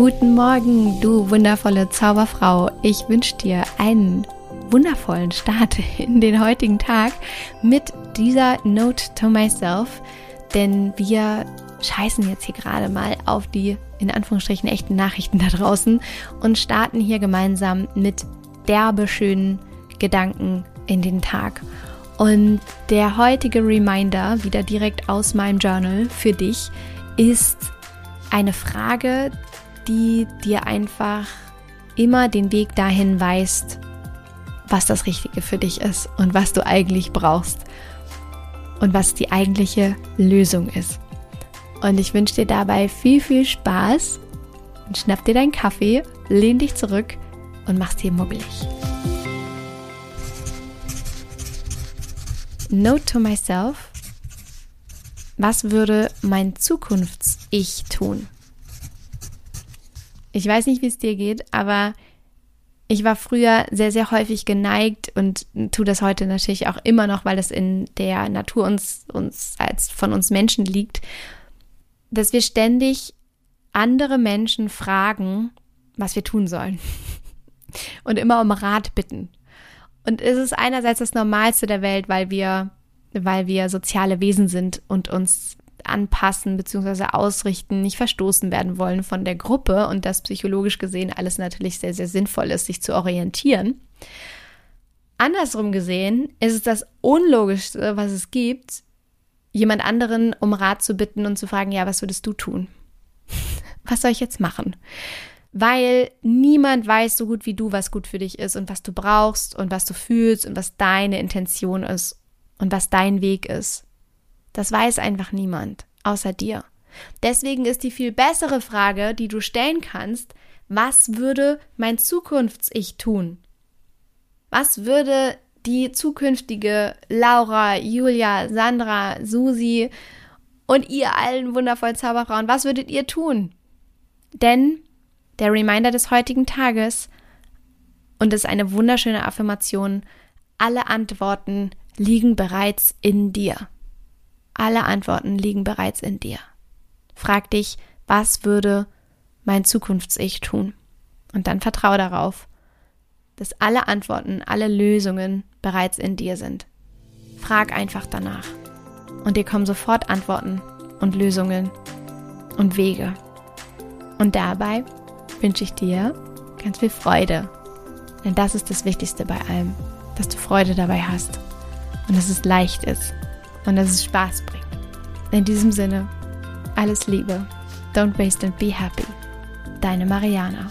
Guten Morgen, du wundervolle Zauberfrau. Ich wünsche dir einen wundervollen Start in den heutigen Tag mit dieser Note to myself, denn wir scheißen jetzt hier gerade mal auf die in Anführungsstrichen echten Nachrichten da draußen und starten hier gemeinsam mit derbe schönen Gedanken in den Tag. Und der heutige Reminder, wieder direkt aus meinem Journal für dich, ist eine Frage, die dir einfach immer den Weg dahin weist, was das Richtige für dich ist und was du eigentlich brauchst und was die eigentliche Lösung ist. Und ich wünsche dir dabei viel, viel Spaß. Und schnapp dir deinen Kaffee, lehn dich zurück und mach's dir muggelig. Note to myself. Was würde mein Zukunfts-Ich tun? Ich weiß nicht, wie es dir geht, aber ich war früher sehr, sehr häufig geneigt und tue das heute natürlich auch immer noch, weil es in der Natur uns, uns als von uns Menschen liegt, dass wir ständig andere Menschen fragen, was wir tun sollen. Und immer um Rat bitten. Und es ist einerseits das Normalste der Welt, weil wir, weil wir soziale Wesen sind und uns anpassen bzw. ausrichten, nicht verstoßen werden wollen von der Gruppe und das psychologisch gesehen alles natürlich sehr, sehr sinnvoll ist, sich zu orientieren. Andersrum gesehen ist es das Unlogischste, was es gibt, jemand anderen um Rat zu bitten und zu fragen, ja, was würdest du tun? was soll ich jetzt machen? Weil niemand weiß so gut wie du, was gut für dich ist und was du brauchst und was du fühlst und was deine Intention ist und was dein Weg ist. Das weiß einfach niemand, außer dir. Deswegen ist die viel bessere Frage, die du stellen kannst, was würde mein Zukunfts-Ich tun? Was würde die zukünftige Laura, Julia, Sandra, Susi und ihr allen wundervollen Zauberfrauen, was würdet ihr tun? Denn der Reminder des heutigen Tages, und es ist eine wunderschöne Affirmation, alle Antworten liegen bereits in dir. Alle Antworten liegen bereits in dir. Frag dich, was würde mein Zukunfts-Ich tun? Und dann vertraue darauf, dass alle Antworten, alle Lösungen bereits in dir sind. Frag einfach danach. Und dir kommen sofort Antworten und Lösungen und Wege. Und dabei wünsche ich dir ganz viel Freude. Denn das ist das Wichtigste bei allem, dass du Freude dabei hast und dass es leicht ist und dass es Spaß bringt. In diesem Sinne, alles Liebe. Don't waste and be happy. Deine Mariana.